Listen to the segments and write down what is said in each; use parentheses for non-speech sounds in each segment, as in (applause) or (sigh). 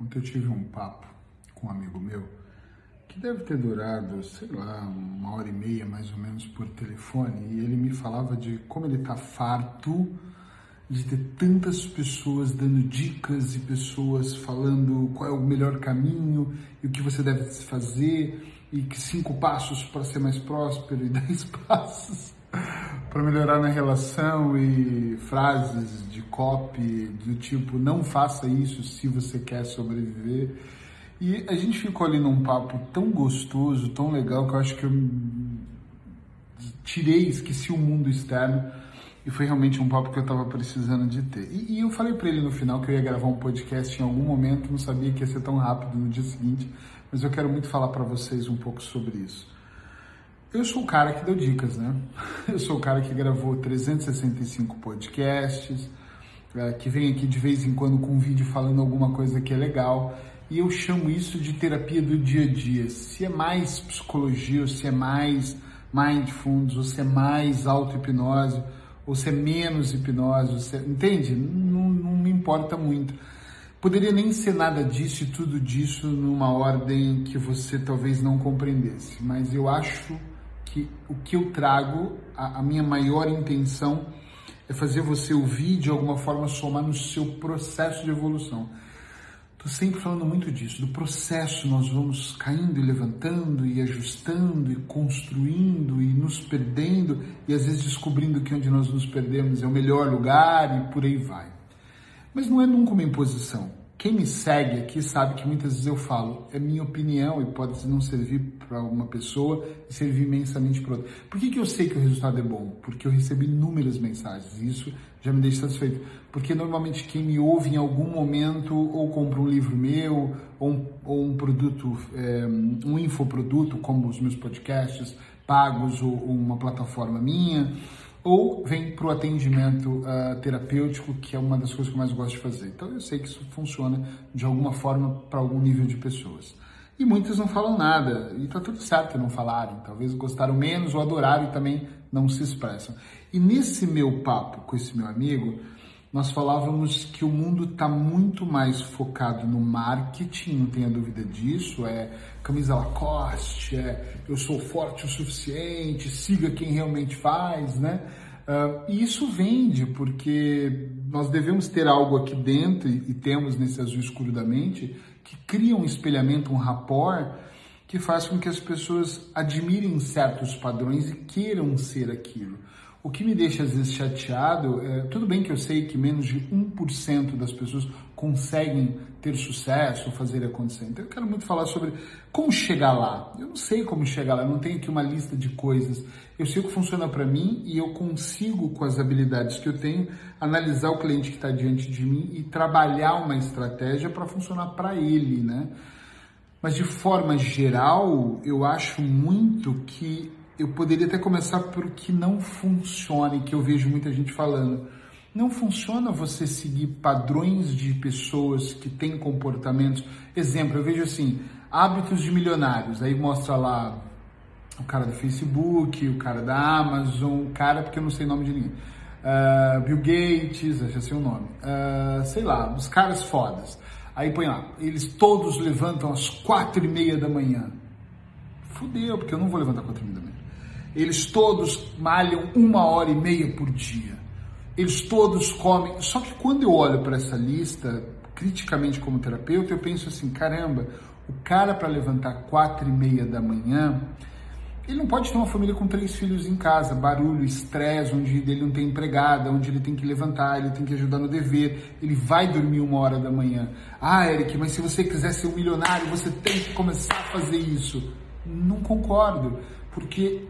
Ontem eu tive um papo com um amigo meu que deve ter durado, sei lá, uma hora e meia mais ou menos por telefone, e ele me falava de como ele tá farto de ter tantas pessoas dando dicas e pessoas falando qual é o melhor caminho e o que você deve fazer e que cinco passos para ser mais próspero e (laughs) dez passos para melhorar na relação e frases de copy do tipo não faça isso se você quer sobreviver. E a gente ficou ali num papo tão gostoso, tão legal que eu acho que eu tirei, esqueci o mundo externo e foi realmente um papo que eu estava precisando de ter. E, e eu falei para ele no final que eu ia gravar um podcast em algum momento, não sabia que ia ser tão rápido no dia seguinte, mas eu quero muito falar para vocês um pouco sobre isso. Eu sou o cara que deu dicas, né? (laughs) Eu sou o cara que gravou 365 podcasts, é, que vem aqui de vez em quando com um vídeo falando alguma coisa que é legal. E eu chamo isso de terapia do dia a dia. Se é mais psicologia, ou se é mais mindfulness, ou se é mais auto-hipnose, ou se é menos hipnose, se é... entende? Não, não me importa muito. Poderia nem ser nada disso e tudo disso numa ordem que você talvez não compreendesse, mas eu acho que o que eu trago, a, a minha maior intenção é fazer você ouvir de alguma forma somar no seu processo de evolução. Estou sempre falando muito disso, do processo, nós vamos caindo e levantando e ajustando e construindo e nos perdendo e às vezes descobrindo que onde nós nos perdemos é o melhor lugar e por aí vai. Mas não é nunca uma imposição. Quem me segue aqui sabe que muitas vezes eu falo, é minha opinião e pode não servir para uma pessoa e servir imensamente para outra. Por que, que eu sei que o resultado é bom? Porque eu recebi inúmeras mensagens e isso já me deixa satisfeito. Porque normalmente quem me ouve em algum momento ou compra um livro meu ou um, ou um produto, é, um infoproduto como os meus podcasts pagos ou, ou uma plataforma minha ou vem para o atendimento uh, terapêutico, que é uma das coisas que eu mais gosto de fazer. Então eu sei que isso funciona de alguma forma para algum nível de pessoas. E muitas não falam nada, e está tudo certo não falarem, talvez gostaram menos ou adoraram e também não se expressam. E nesse meu papo com esse meu amigo, nós falávamos que o mundo está muito mais focado no marketing, não tenha dúvida disso, é camisa Lacoste, é eu sou forte o suficiente, siga quem realmente faz, né? Uh, e isso vende, porque nós devemos ter algo aqui dentro, e, temos nesse azul escuro da mente, que cria um espelhamento, um rapport, que faz com que as pessoas admirem certos padrões e queiram ser aquilo. O que me deixa às vezes chateado, é, tudo bem que eu sei que menos de 1% das pessoas conseguem ter sucesso, fazer acontecer. Então eu quero muito falar sobre como chegar lá. Eu não sei como chegar lá, eu não tenho aqui uma lista de coisas. Eu sei o que funciona para mim e eu consigo, com as habilidades que eu tenho, analisar o cliente que está diante de mim e trabalhar uma estratégia para funcionar para ele, né? Mas de forma geral, eu acho muito que eu poderia até começar por que não funciona e que eu vejo muita gente falando. Não funciona você seguir padrões de pessoas que têm comportamentos. Exemplo, eu vejo assim, hábitos de milionários. Aí mostra lá o cara do Facebook, o cara da Amazon, o cara, porque eu não sei o nome de ninguém. Uh, Bill Gates, já sei o nome. Uh, sei lá, os caras fodas. Aí põe lá, eles todos levantam às quatro e meia da manhã. Fudeu, porque eu não vou levantar às quatro e meia da manhã. Eles todos malham uma hora e meia por dia. Eles todos comem. Só que quando eu olho para essa lista, criticamente como terapeuta, eu penso assim: caramba, o cara para levantar quatro e meia da manhã, ele não pode ter uma família com três filhos em casa, barulho, estresse, onde ele não tem empregada, onde ele tem que levantar, ele tem que ajudar no dever, ele vai dormir uma hora da manhã. Ah, Eric, mas se você quiser ser um milionário, você tem que começar a fazer isso. Não concordo, porque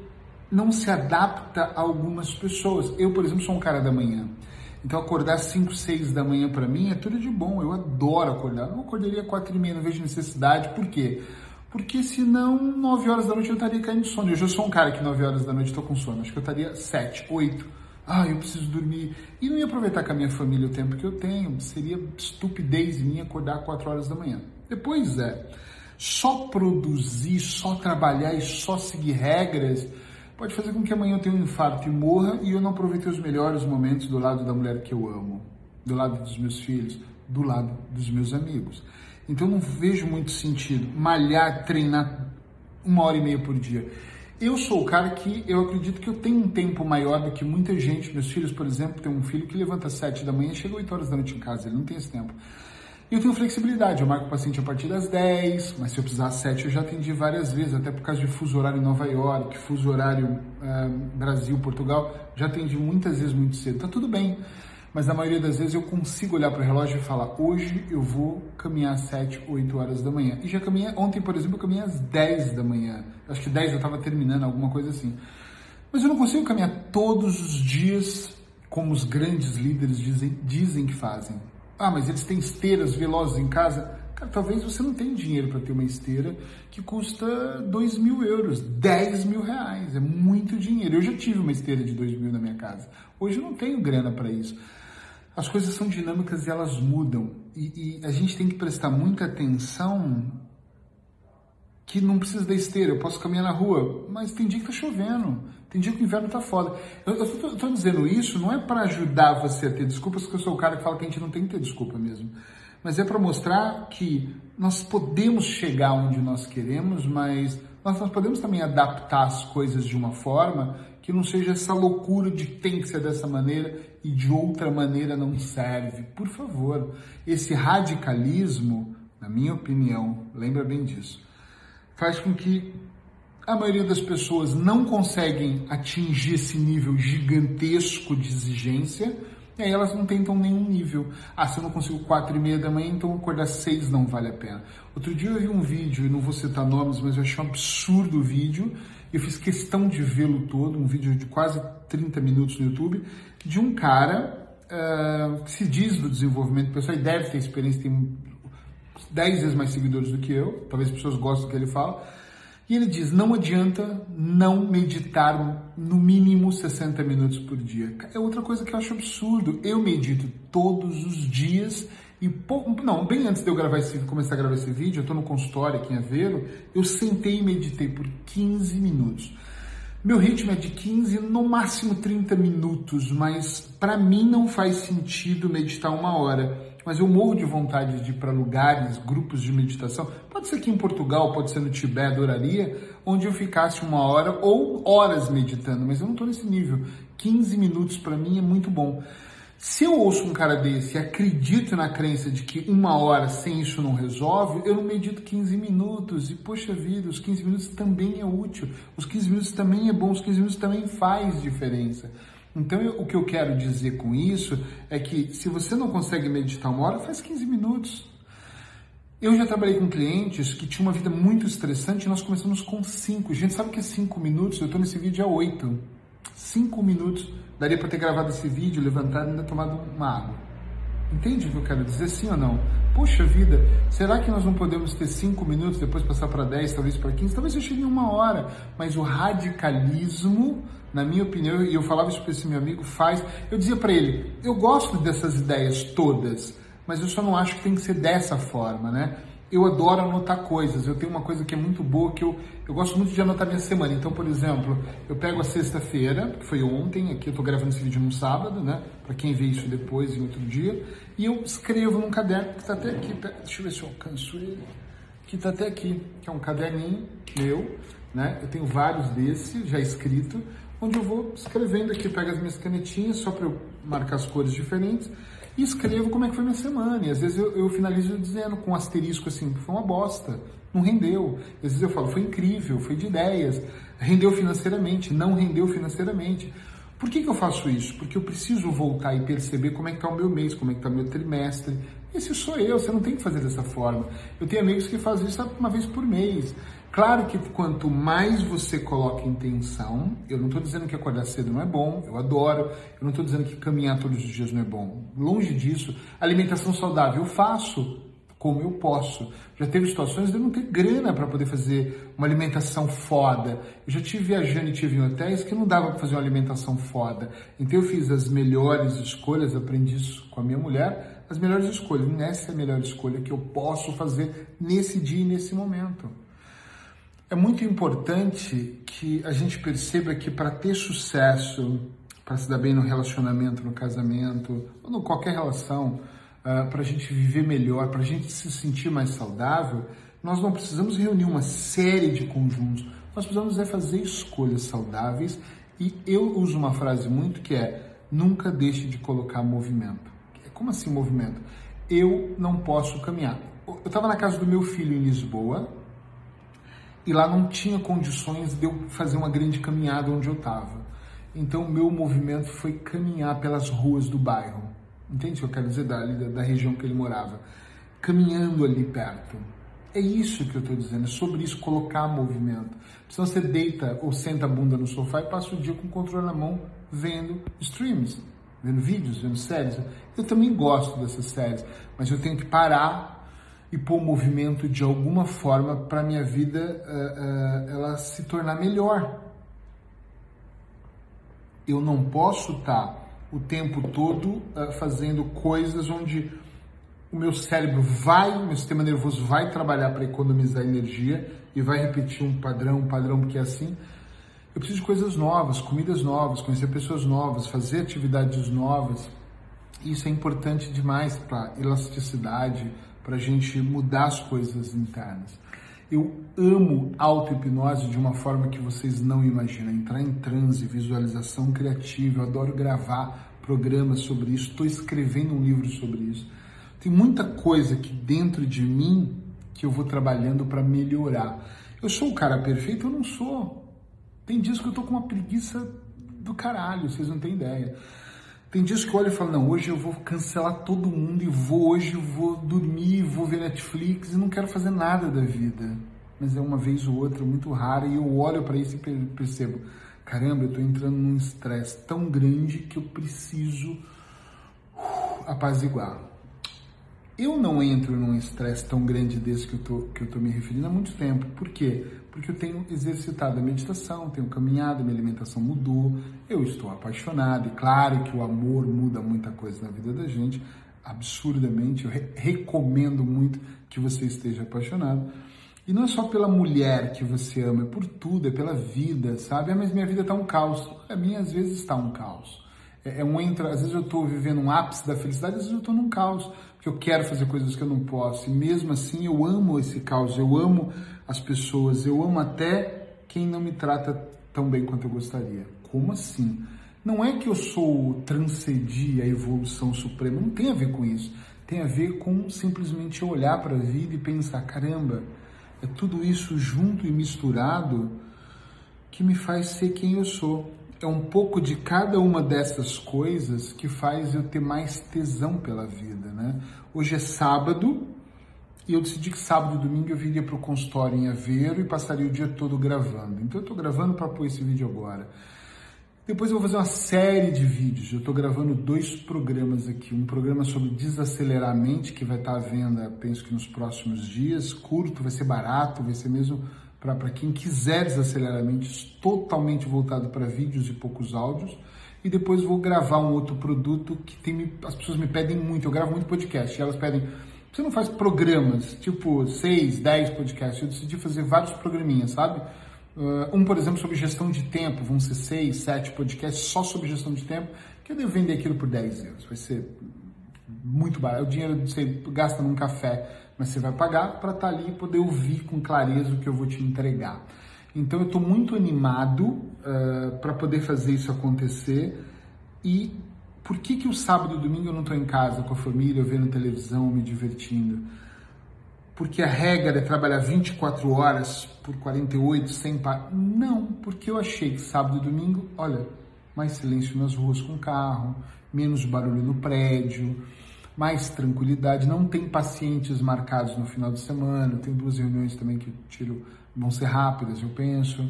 não se adapta a algumas pessoas. Eu, por exemplo, sou um cara da manhã. Então acordar 5, 6 da manhã para mim é tudo de bom. Eu adoro acordar. Eu acordaria 4 e meia, não vejo necessidade. Por quê? Porque senão 9 horas da noite eu estaria caindo de sono. Eu já sou um cara que 9 horas da noite estou com sono. Acho que eu estaria 7, 8. Ah, eu preciso dormir. E não ia aproveitar com a minha família o tempo que eu tenho. Seria estupidez minha acordar 4 horas da manhã. Depois é. Só produzir, só trabalhar e só seguir regras pode fazer com que amanhã eu tenha um infarto e morra e eu não aproveite os melhores momentos do lado da mulher que eu amo, do lado dos meus filhos, do lado dos meus amigos. Então não vejo muito sentido malhar, treinar uma hora e meia por dia. Eu sou o cara que eu acredito que eu tenho um tempo maior do que muita gente. Meus filhos, por exemplo, tem um filho que levanta às sete da manhã e chega oito horas da noite em casa. Ele não tem esse tempo. E eu tenho flexibilidade. Eu marco o paciente a partir das 10, mas se eu precisar às 7 eu já atendi várias vezes, até por causa de fuso horário em Nova York, fuso horário uh, Brasil, Portugal. Já atendi muitas vezes muito cedo. Tá tudo bem mas na maioria das vezes eu consigo olhar para o relógio e falar: hoje eu vou caminhar às 7, 8 horas da manhã. E já caminhei, ontem, por exemplo, eu caminhei às 10 da manhã. Acho que 10 eu estava terminando, alguma coisa assim. Mas eu não consigo caminhar todos os dias como os grandes líderes dizem, dizem que fazem. Ah, mas eles têm esteiras velozes em casa. Cara, talvez você não tenha dinheiro para ter uma esteira que custa 2 mil euros, 10 mil reais. É muito dinheiro. Eu já tive uma esteira de 2 mil na minha casa. Hoje eu não tenho grana para isso as coisas são dinâmicas e elas mudam. E, e, a gente tem que prestar muita atenção que não precisa da esteira, eu posso caminhar na rua, mas tem dia que tá chovendo, tem dia que o inverno tá foda. Eu, tô, dizendo isso não é para ajudar você a ter desculpas, porque eu sou o cara que fala que a gente não tem que ter desculpa mesmo. Mas é para mostrar que nós podemos chegar onde nós queremos, mas nós, nós podemos também adaptar as coisas de uma forma que não seja essa loucura de tem que ser dessa maneira e de outra maneira não serve. Por favor, esse radicalismo, na minha opinião, lembra bem disso, faz com que a maioria das pessoas não conseguem atingir esse nível gigantesco de exigência e aí elas não tentam nenhum nível. Ah, se eu não consigo quatro e meia da manhã, então acordar seis não vale a pena. Outro dia eu vi um vídeo, e não vou citar nomes, mas eu achei um absurdo o vídeo. Eu fiz questão de vê-lo todo, um vídeo de quase 30 minutos no YouTube, de um cara uh, que se diz do desenvolvimento pessoal e deve ter experiência, tem 10 vezes mais seguidores do que eu, talvez as pessoas gostem do que ele fala e ele diz: não adianta não meditar no mínimo 60 minutos por dia. É outra coisa que eu acho absurdo. Eu medito todos os dias e não, bem antes de eu gravar esse, começar a gravar esse vídeo, eu estou no consultório aqui em Aveiro, eu sentei e meditei por 15 minutos. Meu ritmo é de 15, no máximo 30 minutos, mas para mim não faz sentido meditar uma hora mas eu morro de vontade de ir para lugares, grupos de meditação. Pode ser aqui em Portugal, pode ser no Tibete, adoraria, onde eu ficasse uma hora ou horas meditando, mas eu não estou nesse nível. 15 minutos para mim é muito bom. Se eu ouço um cara desse e acredito na crença de que uma hora sem isso não resolve, eu não medito 15 minutos. E, poxa vida, os 15 minutos também é útil. Os 15 minutos também é bom, os 15 minutos também faz diferença. Então, eu, o que eu quero dizer com isso é que se você não consegue meditar uma hora, faz 15 minutos. Eu já trabalhei com clientes que tinham uma vida muito estressante e nós começamos com 5. Gente, sabe o que é 5 minutos? Eu estou nesse vídeo há 8. 5 minutos. Daria para ter gravado esse vídeo, levantado e ainda tomado uma água. Entende o que eu quero dizer, sim ou não? Poxa vida, será que nós não podemos ter 5 minutos, depois passar para 10, talvez para 15? Talvez eu chegue em uma hora. Mas o radicalismo na minha opinião, e eu falava isso para esse meu amigo, faz. Eu dizia para ele: eu gosto dessas ideias todas, mas eu só não acho que tem que ser dessa forma, né? Eu adoro anotar coisas. Eu tenho uma coisa que é muito boa que eu, eu gosto muito de anotar minha semana. Então, por exemplo, eu pego a sexta-feira, que foi ontem, aqui eu estou gravando esse vídeo no sábado, né? Para quem vê isso depois em outro dia, e eu escrevo num caderno que está até aqui. Deixa eu ver se eu alcanço ele. Que está até aqui, que é um caderninho meu, né? Eu tenho vários desses já escrito onde eu vou escrevendo aqui, pego as minhas canetinhas só para eu marcar as cores diferentes e escrevo como é que foi minha semana. E às vezes eu, eu finalizo dizendo com um asterisco assim, foi uma bosta, não rendeu. Às vezes eu falo, foi incrível, foi de ideias, rendeu financeiramente, não rendeu financeiramente. Por que, que eu faço isso? Porque eu preciso voltar e perceber como é que está o meu mês, como é que está o meu trimestre. Esse sou eu, você não tem que fazer dessa forma. Eu tenho amigos que fazem isso uma vez por mês. Claro que quanto mais você coloca intenção, eu não estou dizendo que acordar cedo não é bom, eu adoro, eu não estou dizendo que caminhar todos os dias não é bom. Longe disso, alimentação saudável eu faço como eu posso. Já teve situações de eu não ter grana para poder fazer uma alimentação foda. Eu já tive viajando e tive em hotéis que não dava para fazer uma alimentação foda. Então eu fiz as melhores escolhas, aprendi isso com a minha mulher, as melhores escolhas. Essa é a melhor escolha que eu posso fazer nesse dia e nesse momento. É muito importante que a gente perceba que para ter sucesso, para se dar bem no relacionamento, no casamento, ou em qualquer relação, uh, para a gente viver melhor, para a gente se sentir mais saudável, nós não precisamos reunir uma série de conjuntos. Nós precisamos é fazer escolhas saudáveis e eu uso uma frase muito que é nunca deixe de colocar movimento. Como assim movimento? Eu não posso caminhar. Eu estava na casa do meu filho em Lisboa e lá não tinha condições de eu fazer uma grande caminhada onde eu estava. Então, meu movimento foi caminhar pelas ruas do bairro. Entende o que eu quero dizer? Da, da, região que ele morava. Caminhando ali perto. É isso que eu estou dizendo, é sobre isso, colocar movimento. Senão você deita ou senta a bunda no sofá e passa o dia com o controle na mão, vendo streams, vendo vídeos, vendo séries. Eu também gosto dessas séries, mas eu tenho que parar e pôr movimento de alguma forma para minha vida uh, uh, ela se tornar melhor. Eu não posso estar tá o tempo todo uh, fazendo coisas onde o meu cérebro vai, o meu sistema nervoso vai trabalhar para economizar energia e vai repetir um padrão, um padrão porque é assim. Eu preciso de coisas novas, comidas novas, conhecer pessoas novas, fazer atividades novas. Isso é importante demais para elasticidade, para a gente mudar as coisas internas. Eu amo auto-hipnose de uma forma que vocês não imaginam. Entrar em transe, visualização criativa. Eu adoro gravar programas sobre isso. Estou escrevendo um livro sobre isso. Tem muita coisa aqui dentro de mim que eu vou trabalhando para melhorar. Eu sou o cara perfeito? Eu não sou. Tem dias que eu tô com uma preguiça do caralho, vocês não têm ideia. Tem dias que eu olho e falo, não, hoje eu vou cancelar todo mundo e vou, hoje vou dormir, vou ver Netflix e não quero fazer nada da vida. Mas é uma vez ou outra, muito rara, e eu olho para isso e percebo, caramba, eu tô entrando num estresse tão grande que eu preciso uh, apaziguar. Eu não entro num estresse tão grande desse que eu, tô, que eu tô me referindo há muito tempo. Por quê? Porque eu tenho exercitado a meditação, tenho caminhado, minha alimentação mudou, eu estou apaixonado. E claro que o amor muda muita coisa na vida da gente, absurdamente. Eu re recomendo muito que você esteja apaixonado. E não é só pela mulher que você ama, é por tudo, é pela vida, sabe? Ah, mas minha vida está um caos. A minha às vezes está um caos. É, é um entra, às vezes eu estou vivendo um ápice da felicidade, às vezes eu estou num caos que eu quero fazer coisas que eu não posso. E mesmo assim eu amo esse caos, eu amo as pessoas, eu amo até quem não me trata tão bem quanto eu gostaria. Como assim? Não é que eu sou transcedir a evolução suprema, não tem a ver com isso. Tem a ver com simplesmente olhar para a vida e pensar, caramba, é tudo isso junto e misturado que me faz ser quem eu sou é um pouco de cada uma dessas coisas que faz eu ter mais tesão pela vida, né? Hoje é sábado e eu decidi que sábado e domingo eu viria para o consultório em Aveiro e passaria o dia todo gravando. Então eu estou gravando para pôr esse vídeo agora. Depois eu vou fazer uma série de vídeos. Eu estou gravando dois programas aqui. Um programa sobre desacelerar a mente, que vai estar à venda, penso que nos próximos dias. Curto, vai ser barato, vai ser mesmo para quem quiser desacelerar mente, totalmente voltado para vídeos e poucos áudios. E depois vou gravar um outro produto que tem, as pessoas me pedem muito. Eu gravo muito podcast e elas pedem. Você não faz programas, tipo 6, 10 podcasts. Eu decidi fazer vários programinhas, sabe? Uh, um, por exemplo, sobre gestão de tempo. Vão ser 6, 7 podcasts só sobre gestão de tempo. Que eu devo vender aquilo por 10 euros. Vai ser muito barato. O dinheiro você gasta num café mas você vai pagar para estar tá ali e poder ouvir com clareza o que eu vou te entregar. Então eu estou muito animado uh, eh, para poder fazer isso acontecer. E por que, que o sábado e domingo eu não estou em casa com a família, vendo televisão, me divertindo? Porque a regra é trabalhar 24 horas por 48 sem parar? Não, porque eu achei que sábado e domingo, olha, mais silêncio nas ruas com carro, menos barulho no prédio mais tranquilidade. Não tem pacientes marcados no final de semana. Tem duas reuniões também que tiro, vão ser rápidas, eu penso.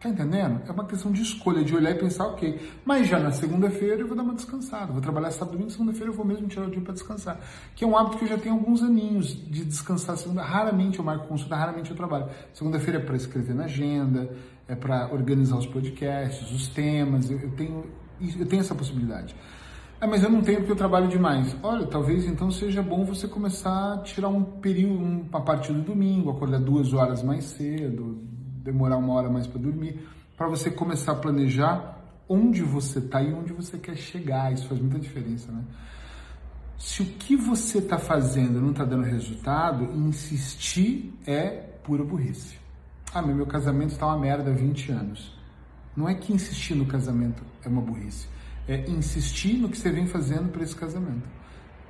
Tá entendendo? É uma questão de escolha, de olhar e pensar, ok. Mas já na segunda-feira eu vou dar uma descansada. Vou trabalhar sábado, domingo, segunda-feira eu vou mesmo tirar o dia para descansar. Que é um hábito que eu já tenho alguns aninhos de descansar segunda. Raramente eu marco consulta, raramente eu trabalho. Segunda-feira é para escrever na agenda, é para organizar os podcasts, os temas. Eu, eu, tenho, eu tenho essa possibilidade. Ah, mas eu não tenho porque eu trabalho demais. Olha, talvez então seja bom você começar a tirar um período, uma partir do domingo, acordar duas horas mais cedo, demorar uma hora mais para dormir, para você começar a planejar onde você está e onde você quer chegar. Isso faz muita diferença, né? Se o que você está fazendo não está dando resultado, insistir é pura burrice. Ah, meu casamento está uma merda há 20 anos. Não é que insistir no casamento é uma burrice. É insistir no que você vem fazendo para esse casamento.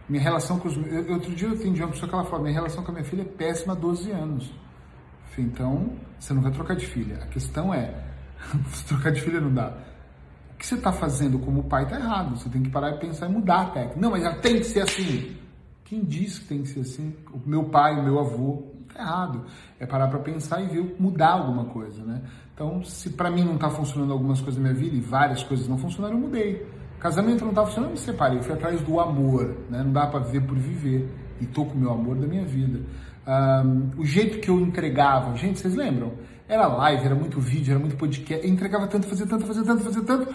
Minha relação com os meus. Outro dia eu atendi uma pessoa que ela falou: minha relação com a minha filha é péssima há 12 anos. Então, você não vai trocar de filha. A questão é: (laughs) trocar de filha não dá. O que você está fazendo como pai está errado. Você tem que parar e pensar em mudar a técnica. Não, mas já tem que ser assim. Quem disse que tem que ser assim? O meu pai, o meu avô. Está errado. É parar para pensar e ver mudar alguma coisa, né? Então, se para mim não está funcionando algumas coisas na minha vida e várias coisas não funcionaram, eu mudei. Casamento não estava funcionando, eu me separei. Eu fui atrás do amor, né? Não dá para viver por viver. E tô com o meu amor da minha vida. Um, o jeito que eu entregava, gente, vocês lembram? Era live, era muito vídeo, era muito podcast. Eu entregava tanto, fazia tanto, fazia tanto, fazia tanto,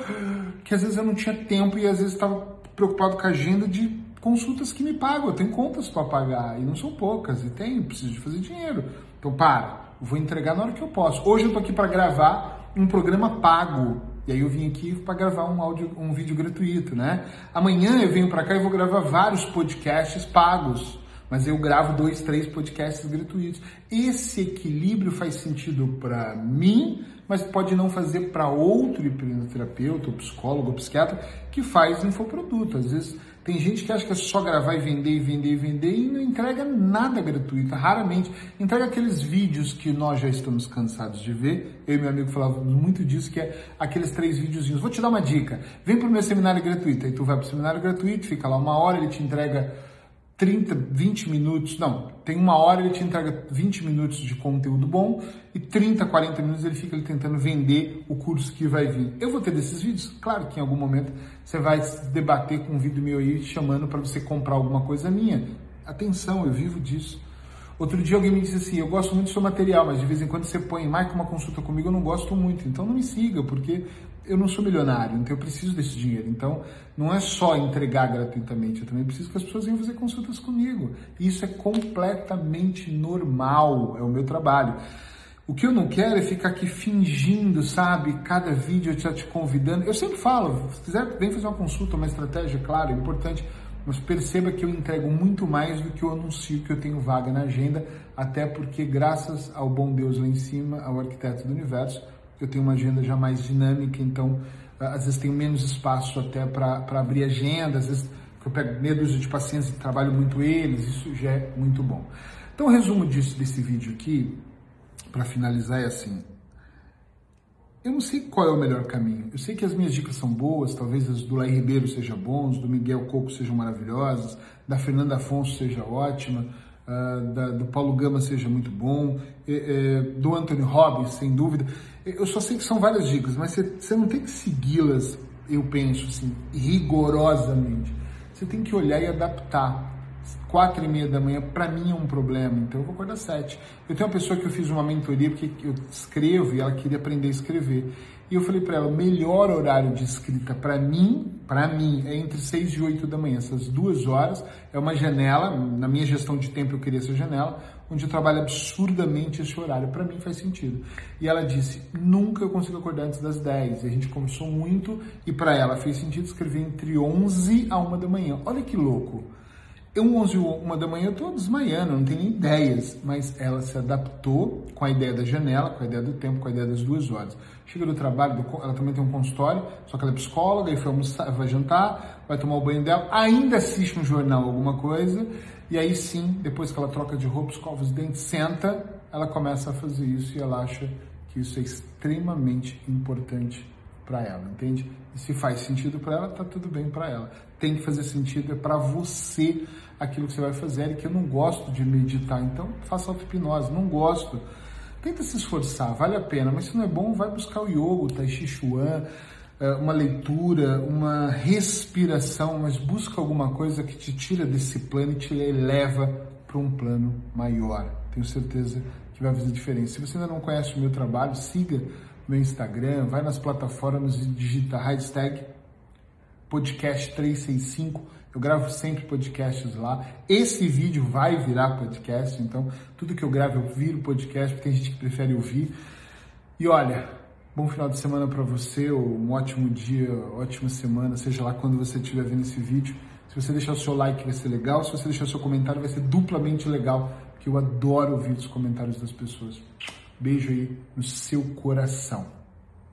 que às vezes eu não tinha tempo e às vezes estava preocupado com a agenda de consultas que me pagam. Eu tenho contas para pagar e não são poucas. E tenho, preciso de fazer dinheiro. Então, para, vou entregar na hora que eu posso. Hoje eu tô aqui para gravar um programa pago e aí eu vim aqui para gravar um áudio, um vídeo gratuito, né? Amanhã eu venho para cá e vou gravar vários podcasts pagos, mas eu gravo dois, três podcasts gratuitos. Esse equilíbrio faz sentido para mim, mas pode não fazer para outro hipnoterapeuta, ou psicólogo, ou psiquiatra que faz infoproduto. Às vezes tem gente que acha que é só gravar e vender e vender e vender e não entrega nada gratuito, raramente. Entrega aqueles vídeos que nós já estamos cansados de ver. Eu e meu amigo falávamos muito disso, que é aqueles três videozinhos. Vou te dar uma dica. Vem para o meu seminário gratuito. Aí tu vai para o seminário gratuito, fica lá uma hora, ele te entrega 30, 20 minutos, não, tem uma hora ele te entrega 20 minutos de conteúdo bom e 30, 40 minutos ele fica ali tentando vender o curso que vai vir. Eu vou ter desses vídeos? Claro que em algum momento você vai debater com um vídeo meu aí chamando para você comprar alguma coisa minha. Atenção, eu vivo disso. Outro dia alguém me disse assim, eu gosto muito do seu material, mas de vez em quando você põe, marca uma consulta comigo, eu não gosto muito. Então não me siga, porque eu não sou milionário, então eu preciso desse dinheiro. Então, não é só entregar gratuitamente, eu também preciso que as pessoas venham fazer consultas comigo. Isso é completamente normal, é o meu trabalho. O que eu não quero é ficar aqui fingindo, sabe? Cada vídeo eu já te convidando. Eu sempre falo, se quiser, vem fazer uma consulta, uma estratégia, claro, é importante. Mas perceba que eu entrego muito mais do que eu anuncio que eu tenho vaga na agenda, até porque, graças ao bom Deus lá em cima, ao arquiteto do universo, eu tenho uma agenda já mais dinâmica, então às vezes tenho menos espaço até para abrir agenda, às vezes eu pego medo de pacientes e trabalho muito eles, isso já é muito bom. Então o resumo disso, desse vídeo aqui, para finalizar, é assim, eu não sei qual é o melhor caminho. Eu sei que as minhas dicas são boas, talvez as do Lai Ribeiro sejam bons, do Miguel Coco sejam maravilhosas, da Fernanda Afonso seja ótima, uh, da, do Paulo Gama seja muito bom, do Anthony Robbins, sem dúvida. Eu só sei que são várias dicas, mas você, você não tem que segui-las, eu penso assim, rigorosamente. Você tem que olhar e adaptar. Quatro e meia da manhã, para mim é um problema, então eu vou acordar sete. Eu tenho uma pessoa que eu fiz uma mentoria porque eu escrevo e ela queria aprender a escrever. E eu falei para ela, o melhor horário de escrita para mim, para mim, é entre 6 e 8 da manhã. Essas duas horas é uma janela, na minha gestão de tempo eu queria essa janela, onde eu trabalho absurdamente esse horário. Para mim faz sentido. E ela disse, nunca eu consigo acordar antes das 10. E a gente conversou muito e para ela fez sentido escrever entre 11 a 1 da manhã. Olha que louco. Eu, 11 uma da manhã, eu estou desmaiando, não tenho nem ideias, mas ela se adaptou com a ideia da janela, com a ideia do tempo, com a ideia das duas horas. Chega do trabalho, ela também tem um consultório, só que ela é psicóloga, e foi almoçar, vai jantar, vai tomar o banho dela, ainda assiste um jornal, alguma coisa, e aí sim, depois que ela troca de roupa, escova os dentes, senta, ela começa a fazer isso e ela acha que isso é extremamente importante para ela, entende? E se faz sentido para ela, tá tudo bem para ela. Tem que fazer sentido é para você aquilo que você vai fazer e que eu não gosto de meditar, então faça auto-hipnose, não gosto. Tenta se esforçar, vale a pena, mas se não é bom, vai buscar o yoga, o tai chi chuan, uma leitura, uma respiração, mas busca alguma coisa que te tira desse plano e te eleva para um plano maior. Tenho certeza que vai fazer diferença. Se você ainda não conhece o meu trabalho, siga meu Instagram, vai nas plataformas e digita hashtag podcast 365. Eu gravo sempre podcasts lá. Esse vídeo vai virar podcast, então tudo que eu gravo eu viro podcast, porque tem gente que prefere ouvir. E olha, bom final de semana para você, um ótimo dia, ótima semana, seja lá quando você estiver vendo esse vídeo. Se você deixar o seu like, vai ser legal. Se você deixar o seu comentário, vai ser duplamente legal, porque eu adoro ouvir os comentários das pessoas. Beijo aí no seu coração.